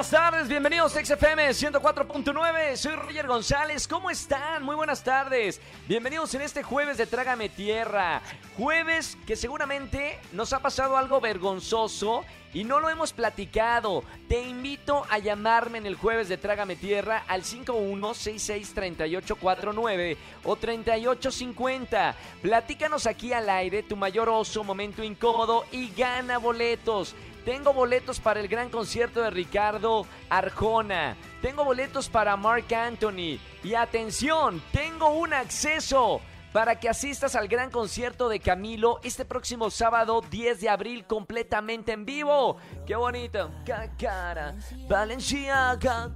Buenas tardes, bienvenidos a XFM 104.9, soy Roger González, ¿cómo están? Muy buenas tardes, bienvenidos en este jueves de Trágame Tierra, jueves que seguramente nos ha pasado algo vergonzoso y no lo hemos platicado. Te invito a llamarme en el jueves de Trágame Tierra al 51663849 o 3850. Platícanos aquí al aire tu mayor oso, momento incómodo y gana boletos. Tengo boletos para el gran concierto de Ricardo Arjona. Tengo boletos para Mark Anthony. Y atención, tengo un acceso para que asistas al gran concierto de Camilo este próximo sábado 10 de abril completamente en vivo. ¡Qué bonito! Cara, Valenciaga.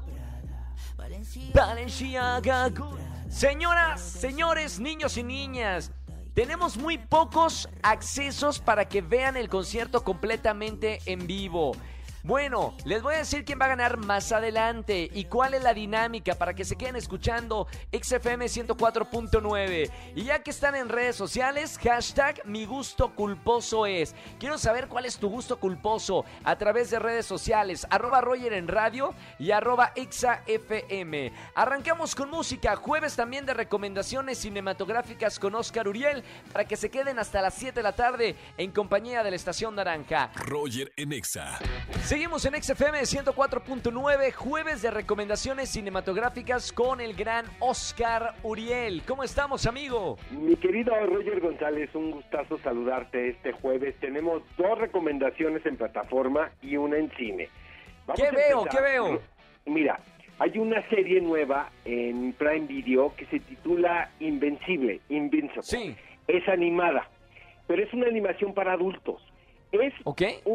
Valenciaga. Señoras, señores, niños y niñas. Tenemos muy pocos accesos para que vean el concierto completamente en vivo. Bueno, les voy a decir quién va a ganar más adelante y cuál es la dinámica para que se queden escuchando XFM 104.9. Y ya que están en redes sociales, hashtag mi gusto culposo es. Quiero saber cuál es tu gusto culposo a través de redes sociales, arroba Roger en radio y arroba XAFM. Arrancamos con música, jueves también de recomendaciones cinematográficas con Oscar Uriel para que se queden hasta las 7 de la tarde en compañía de la Estación Naranja. Roger en Exa. Seguimos en XFM 104.9, jueves de recomendaciones cinematográficas con el gran Oscar Uriel. ¿Cómo estamos, amigo? Mi querido Roger González, un gustazo saludarte este jueves. Tenemos dos recomendaciones en plataforma y una en cine. Vamos ¿Qué veo? ¿Qué veo? Mira, hay una serie nueva en Prime Video que se titula Invencible, Invincible. Sí. Es animada, pero es una animación para adultos. Es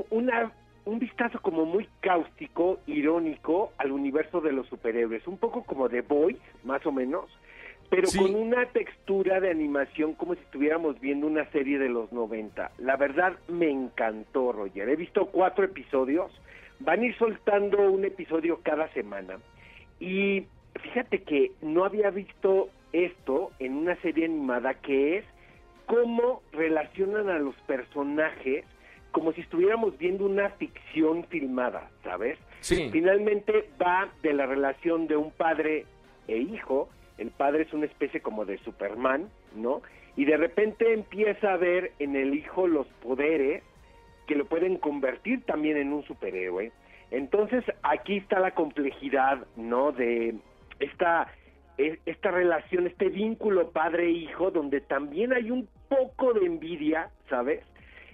una un vistazo como muy cáustico, irónico al universo de los superhéroes, un poco como The Boys, más o menos, pero con una textura de animación como si estuviéramos viendo una serie de los 90. La verdad me encantó, Roger. He visto cuatro episodios, van a ir soltando un episodio cada semana. Y fíjate que no había visto esto en una serie animada que es cómo relacionan a los personajes como si estuviéramos viendo una ficción filmada, ¿sabes? Sí. Finalmente va de la relación de un padre e hijo, el padre es una especie como de Superman, ¿no? Y de repente empieza a ver en el hijo los poderes que lo pueden convertir también en un superhéroe. Entonces aquí está la complejidad, ¿no? De esta, e, esta relación, este vínculo padre-hijo, donde también hay un poco de envidia, ¿sabes?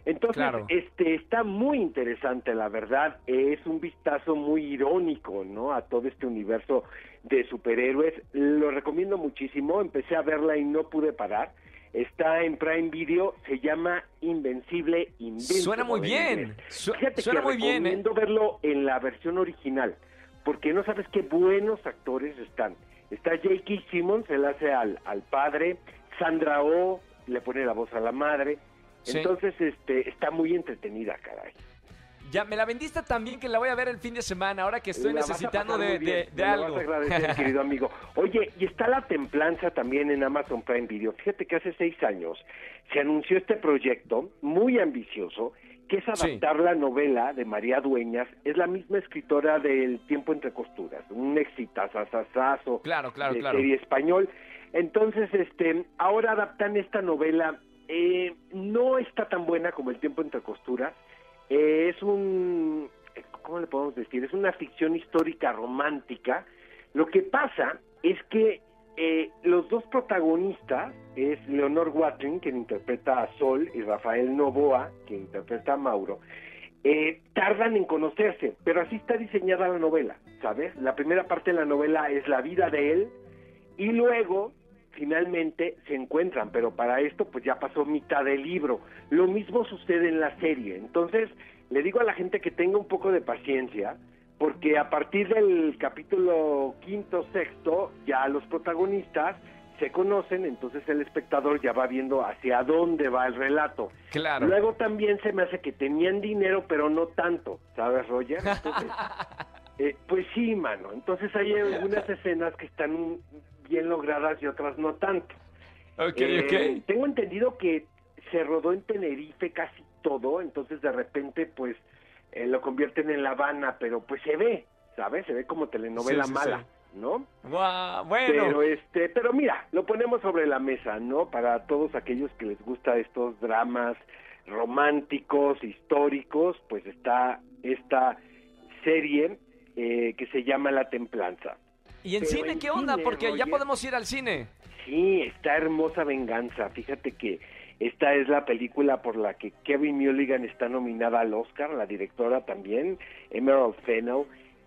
Entonces, este está muy interesante, la verdad, es un vistazo muy irónico, ¿no? A todo este universo de superhéroes. Lo recomiendo muchísimo, empecé a verla y no pude parar. Está en Prime Video, se llama Invencible Invincible. Suena muy bien. Fíjate Suena que muy bien, ¿eh? recomiendo verlo en la versión original, porque no sabes qué buenos actores están. Está J.K. Simmons, él hace al, al padre, Sandra Oh le pone la voz a la madre, entonces, este, está muy entretenida, caray. Ya, me la vendiste también que la voy a ver el fin de semana, ahora que estoy necesitando de, de, de algo. agradecer, querido amigo. Oye, y está La Templanza también en Amazon Prime Video. Fíjate que hace seis años se anunció este proyecto muy ambicioso, que es adaptar la novela de María Dueñas. Es la misma escritora del Tiempo entre Costuras, un exitazazazazo claro, claro, de claro. serie español. Entonces, este, ahora adaptan esta novela eh, no está tan buena como El tiempo entre costuras. Eh, es un, ¿cómo le podemos decir? Es una ficción histórica romántica. Lo que pasa es que eh, los dos protagonistas es Leonor Watling, quien interpreta a Sol, y Rafael Novoa, quien interpreta a Mauro. Eh, tardan en conocerse, pero así está diseñada la novela, ¿sabes? La primera parte de la novela es la vida de él y luego finalmente se encuentran, pero para esto pues ya pasó mitad del libro. Lo mismo sucede en la serie. Entonces, le digo a la gente que tenga un poco de paciencia, porque a partir del capítulo quinto, sexto, ya los protagonistas se conocen, entonces el espectador ya va viendo hacia dónde va el relato. Claro. Luego también se me hace que tenían dinero, pero no tanto, ¿sabes, Roger? Entonces, eh, pues sí, mano. Entonces hay algunas escenas que están bien logradas y otras no tanto. Ok, Eh, ok. Tengo entendido que se rodó en Tenerife casi todo, entonces de repente pues eh, lo convierten en La Habana, pero pues se ve, ¿sabes? Se ve como telenovela Sí, sí, mala, sí. ¿no? Pero bueno. este, pero mira, lo ponemos sobre la mesa, ¿no? Para todos aquellos que les gusta estos dramas románticos, históricos, pues está esta serie eh, que se llama La Templanza. ¿Y en pero cine en qué onda? cine, Porque ya Roger. podemos ir al cine. Sí, está hermosa venganza. Fíjate que esta es la película por la que Kevin Mulligan está nominada al Oscar, la directora también, Emerald Fennell.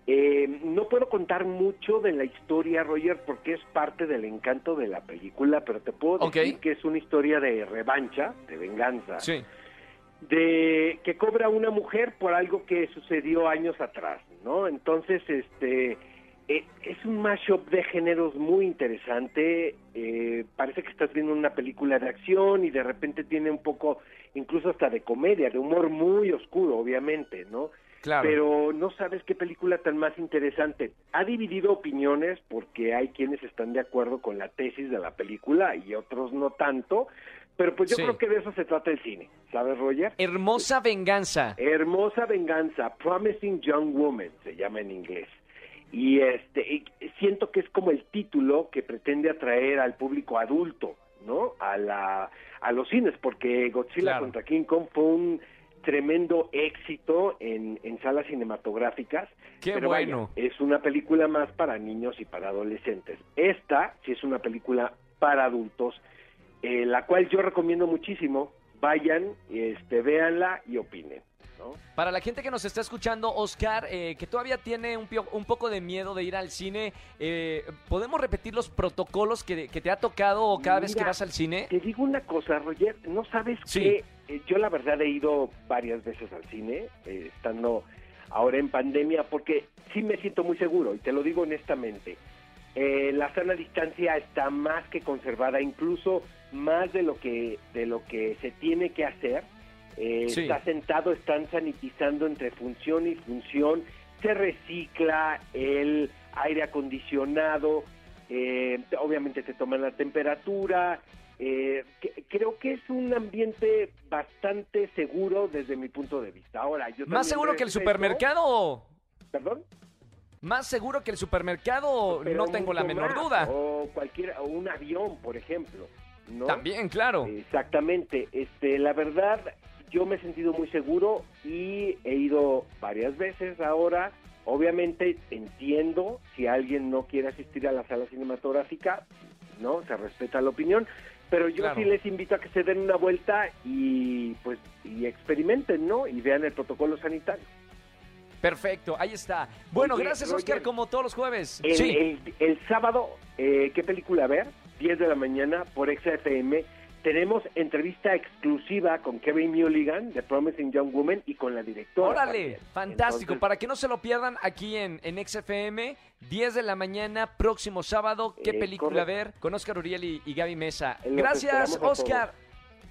Eh, no puedo contar mucho de la historia, Roger, porque es parte del encanto de la película, pero te puedo decir que es una historia de revancha, de venganza, Sí. de que cobra una mujer por algo que sucedió años atrás, ¿no? Entonces, este es un mashup de géneros muy interesante. eh, parece que estás viendo una película de acción y de repente tiene un poco, incluso hasta de comedia, de humor muy oscuro, obviamente, ¿no? Claro. Pero no sabes qué película tan más interesante. Ha dividido opiniones porque hay quienes están de acuerdo con la tesis de la película y otros no tanto. Pero pues yo Sí. creo que de eso se trata el cine, ¿sabes, Roger? Hermosa venganza. Hermosa venganza, Promising Young Woman se llama en inglés. Y este siento que es como el título que pretende atraer al público adulto, ¿no? A la a los cines porque Godzilla Claro. contra King Kong fue un tremendo éxito en, en salas cinematográficas. Qué pero vaya, bueno. es una película más para niños y para adolescentes. Esta sí es una película para adultos, eh, la cual yo recomiendo muchísimo. Vayan, este, véanla y opinen. ¿No? Para la gente que nos está escuchando, Oscar, eh, que todavía tiene un, pio- un poco de miedo de ir al cine, eh, ¿podemos repetir los protocolos que, que te ha tocado cada vez que vas al cine? Te digo una cosa, Roger, no sabes Sí. que eh, yo la verdad he ido varias veces al cine, eh, estando ahora en pandemia, porque sí me siento muy seguro, y te lo digo honestamente. Eh, la sana distancia está más que conservada, incluso más de lo que de lo que se tiene que hacer. Eh, Sí. Está sentado, están sanitizando entre función y función, se recicla el aire acondicionado, eh, obviamente te toman la temperatura. eh, que- creo que es un ambiente bastante seguro desde mi punto de vista. Ahora, yo ¿Más seguro que el supermercado? ¿Perdón? ¿Más seguro que el supermercado? Pero no tengo la menor más, duda. O cualquier, o un avión, por ejemplo. ¿no? También, claro. Exactamente. Este, la verdad, yo me he sentido muy seguro y he ido varias veces ahora. Obviamente entiendo si alguien no quiere asistir a la sala cinematográfica, no, se respeta la opinión, pero yo Claro. sí les invito a que se den una vuelta y pues y experimenten, ¿no? Y vean el protocolo sanitario. Perfecto, ahí está. Bueno, Oye, gracias, Roger, Oscar, como todos los jueves. El, sí. el- el sábado, eh, ¿qué película ver? 10 de la mañana por XFM. Tenemos entrevista exclusiva con Kevin Mulligan de Promising Young Woman y con la directora. Órale, también. fantástico. Entonces, Para que no se lo pierdan aquí en, en XFM, 10 de la mañana, próximo sábado. ¿Qué Eh, película correcto. ver? Con Oscar Uriel y, y Gaby Mesa. Los Gracias, Oscar.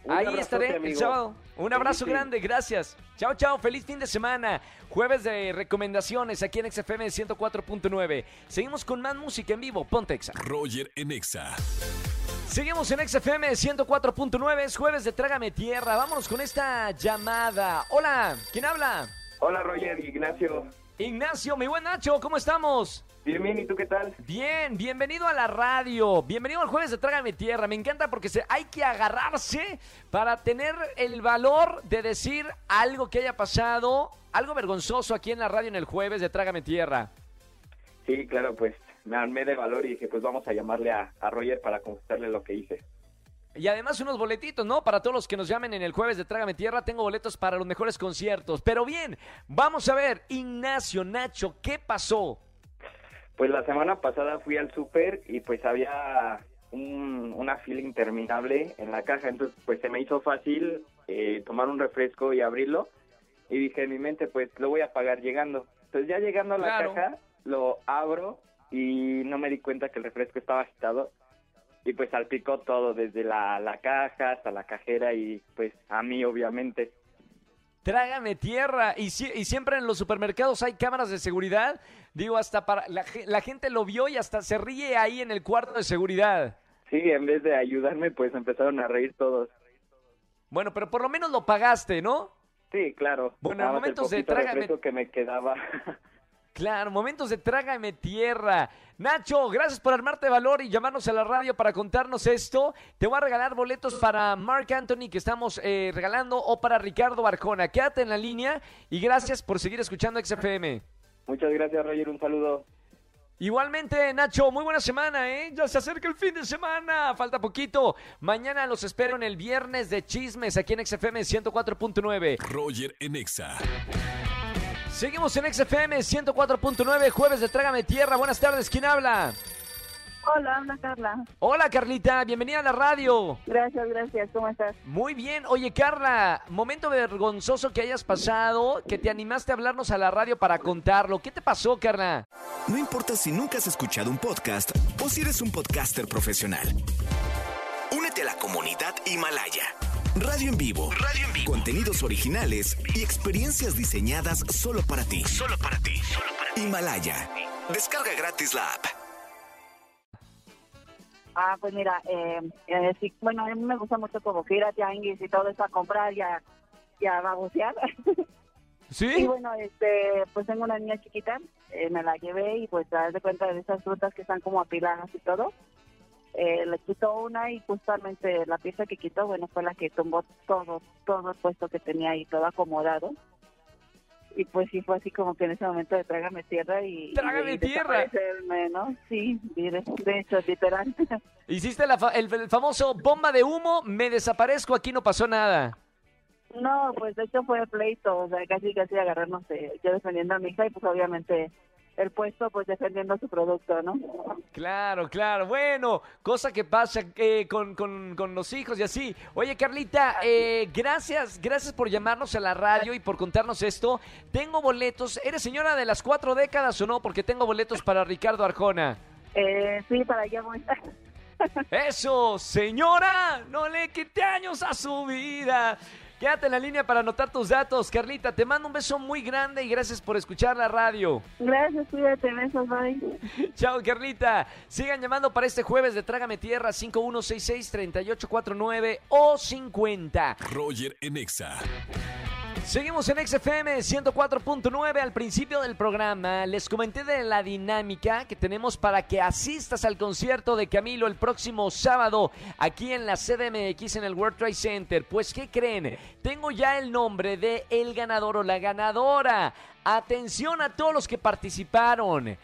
un Ahí estaré el sábado. Un abrazo Feliz fin. grande, gracias. Chao, chao, feliz fin de semana. Jueves de recomendaciones aquí en XFM 104.9. Seguimos con más música en vivo. Ponte Exa. Roger en Exa. Seguimos en XFM 104.9, es jueves de Trágame Tierra. Vámonos con esta llamada. Hola, ¿quién habla? Hola Roger, Ignacio. Ignacio, mi buen Nacho, ¿cómo estamos? Bien, bien, ¿y tú qué tal? Bien, bienvenido a la radio, bienvenido al jueves de Trágame Tierra. Me encanta porque se, hay que agarrarse para tener el valor de decir algo que haya pasado, algo vergonzoso aquí en la radio en el jueves de Trágame Tierra. Sí, claro, pues me armé de valor y dije, pues vamos a llamarle a, a Roger para confesarle lo que hice. Y además unos boletitos, ¿no? Para todos los que nos llamen en el jueves de Trágame Tierra, tengo boletos para los mejores conciertos. Pero bien, vamos a ver, Ignacio, Nacho, ¿qué pasó? Pues la semana pasada fui al súper y pues había un- una fila interminable en la caja, entonces pues se me hizo fácil eh, tomar un refresco y abrirlo y dije en mi mente pues lo voy a pagar llegando. Entonces ya llegando a la Claro. caja lo abro y no me di cuenta que el refresco estaba agitado y pues salpicó todo desde la, la caja hasta la cajera y pues a mí obviamente. Trágame tierra. Y, si- y siempre en los supermercados hay cámaras de seguridad. Digo, hasta para. La, ge- la gente lo vio y hasta se ríe ahí en el cuarto de seguridad. Sí, en vez de ayudarme, pues empezaron a reír todos. Bueno, pero por lo menos lo pagaste, ¿no? Sí, claro. Bueno, el momentos de trágame- que me quedaba. Claro, momentos de trágame tierra. Nacho, gracias por armarte valor y llamarnos a la radio para contarnos esto. Te voy a regalar boletos para Mark Anthony que estamos eh, regalando o para Ricardo Barjona. Quédate en la línea y gracias por seguir escuchando XFM. Muchas gracias, Roger. Un saludo. Igualmente, Nacho, muy buena semana, ¿eh? Ya se acerca el fin de semana, falta poquito. Mañana los espero en el viernes de chismes aquí en XFM 104.9. Roger en Exa. Seguimos en XFM 104.9, jueves de Trágame Tierra. Buenas tardes, ¿quién habla? Hola, habla Carla. Hola, Carlita, bienvenida a la radio. Gracias, gracias. ¿Cómo estás? Muy bien. Oye, Carla, momento vergonzoso que hayas pasado, que te animaste a hablarnos a la radio para contarlo. ¿Qué te pasó, Carla? No importa si nunca has escuchado un podcast o si eres un podcaster profesional. Únete a la comunidad Himalaya. Radio en vivo. Radio en vivo. Contenidos originales y experiencias diseñadas solo para ti. Solo para ti. Himalaya. Descarga gratis la app. Ah, pues mira, eh, eh, sí, bueno, a mí me gusta mucho como que ir a tianguis y todo eso a comprar y a, y a babosear. y ¿Sí? bueno, este, pues tengo una niña chiquita, eh, me la llevé y pues te das de cuenta de esas frutas que están como apiladas y todo. Eh, le quitó una y justamente la pieza que quitó, bueno, fue la que tumbó todo, todo el puesto que tenía ahí, todo acomodado. Y pues sí, fue así como que en ese momento de trágame tierra y... ¡Trágame y tierra! ¿no? Sí, de, hecho, literal. Hiciste la fa- el, el famoso bomba de humo, me desaparezco, aquí no pasó nada. No, pues de hecho fue pleito, o sea, casi casi agarrarnos, yo defendiendo a mi hija y pues obviamente el puesto pues defendiendo su producto, ¿no? Claro, claro. Bueno, cosa que pasa eh, con, con- con los hijos y así. Oye, Carlita, eh, gracias, gracias por llamarnos a la radio y por contarnos esto. Tengo boletos. ¿Eres señora de las cuatro décadas o no? Porque tengo boletos para Ricardo Arjona. Eh, sí, para allá voy. Eso, señora, no le quite años a su vida. Quédate en la línea para anotar tus datos. Carlita, te mando un beso muy grande y gracias por escuchar la radio. Gracias, cuídate, besos, bye. Chao, Carlita. Sigan llamando para este jueves de Trágame Tierra 5166-3849 o 50. Roger en Exa. Seguimos en XFM 104.9. Al principio del programa les comenté de la dinámica que tenemos para que asistas al concierto de Camilo el próximo sábado aquí en la CDMX en el World Trade Center. Pues, ¿qué creen? Tengo ya el nombre de el ganador o la ganadora. Atención a todos los que participaron.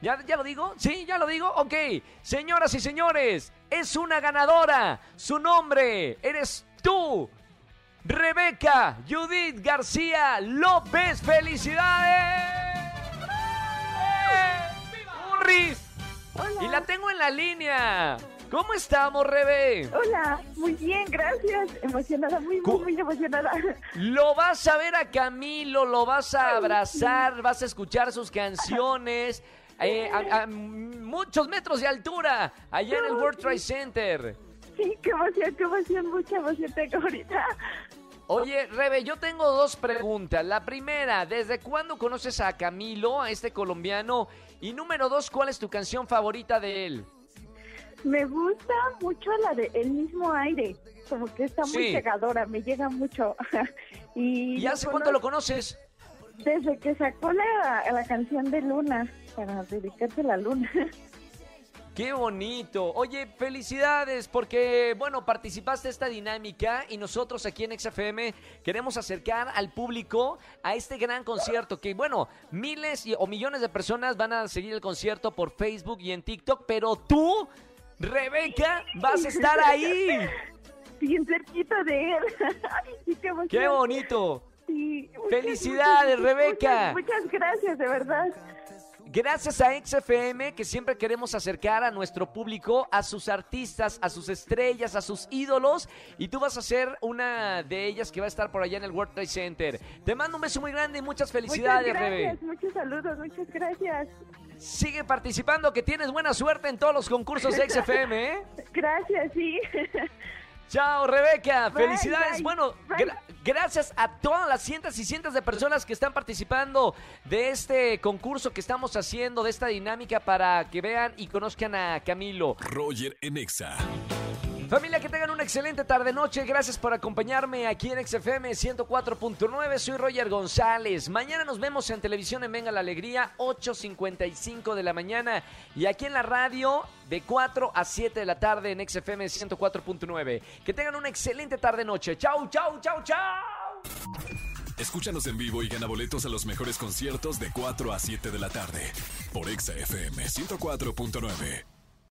¿Ya, ¿Ya lo digo? ¿Sí? ¿Ya lo digo? Ok. Señoras y señores, es una ganadora. Su nombre eres tú. Rebeca Judith García López. ¡Felicidades! ¡Eh! ¡Urris! Y la tengo en la línea. ¿Cómo estamos, Rebe? Hola, muy bien, gracias. Emocionada, muy, muy, muy emocionada. Lo vas a ver a Camilo, lo vas a abrazar, vas a escuchar sus canciones eh, a, a muchos metros de altura, allá en el World Trade Center. Sí, qué emoción, qué emoción, mucha emoción tengo ahorita. Oye, Rebe, yo tengo dos preguntas. La primera, ¿desde cuándo conoces a Camilo, a este colombiano? Y número dos, ¿cuál es tu canción favorita de él? Me gusta mucho la de El mismo aire, como que está muy Sí. llegadora, me llega mucho. y ¿Y hace cuánto lo conoces? Desde que sacó la, la canción de Luna, para dedicarse a la Luna. Qué bonito. Oye, felicidades porque, bueno, participaste de esta dinámica y nosotros aquí en XFM queremos acercar al público a este gran concierto que, bueno, miles y- o millones de personas van a seguir el concierto por Facebook y en TikTok, pero tú, Rebeca, vas a estar ahí. Bien cerquita de él. Ay, sí, qué. Qué bonito. Sí, muchas, Felicidades, muchas, Rebeca. Muchas, muchas gracias, de verdad. Gracias a XFM que siempre queremos acercar a nuestro público, a sus artistas, a sus estrellas, a sus ídolos y tú vas a ser una de ellas que va a estar por allá en el World Trade Center. Te mando un beso muy grande y muchas felicidades, muchas Rebe. gracias, muchos saludos, muchas gracias. Sigue participando que tienes buena suerte en todos los concursos de XFM, ¿eh? Gracias, sí. Chao, Rebeca. Bye, Felicidades. bye, bueno, bye. gra- gracias a todas las cientos y cientos de personas que están participando de este concurso que estamos haciendo, de esta dinámica para que vean y conozcan a Camilo. Roger en Exa. Familia, que tengan una excelente tarde-noche. Gracias por acompañarme aquí en XFM 104.9. Soy Roger González. Mañana nos vemos en televisión en Venga la Alegría, 8.55 de la mañana. Y aquí en la radio, de 4 a 7 de la tarde en XFM 104.9. Que tengan una excelente tarde-noche. Chau, chau, chau, chau. Escúchanos en vivo y gana boletos a los mejores conciertos de 4 a 7 de la tarde por Exa FM 104.9.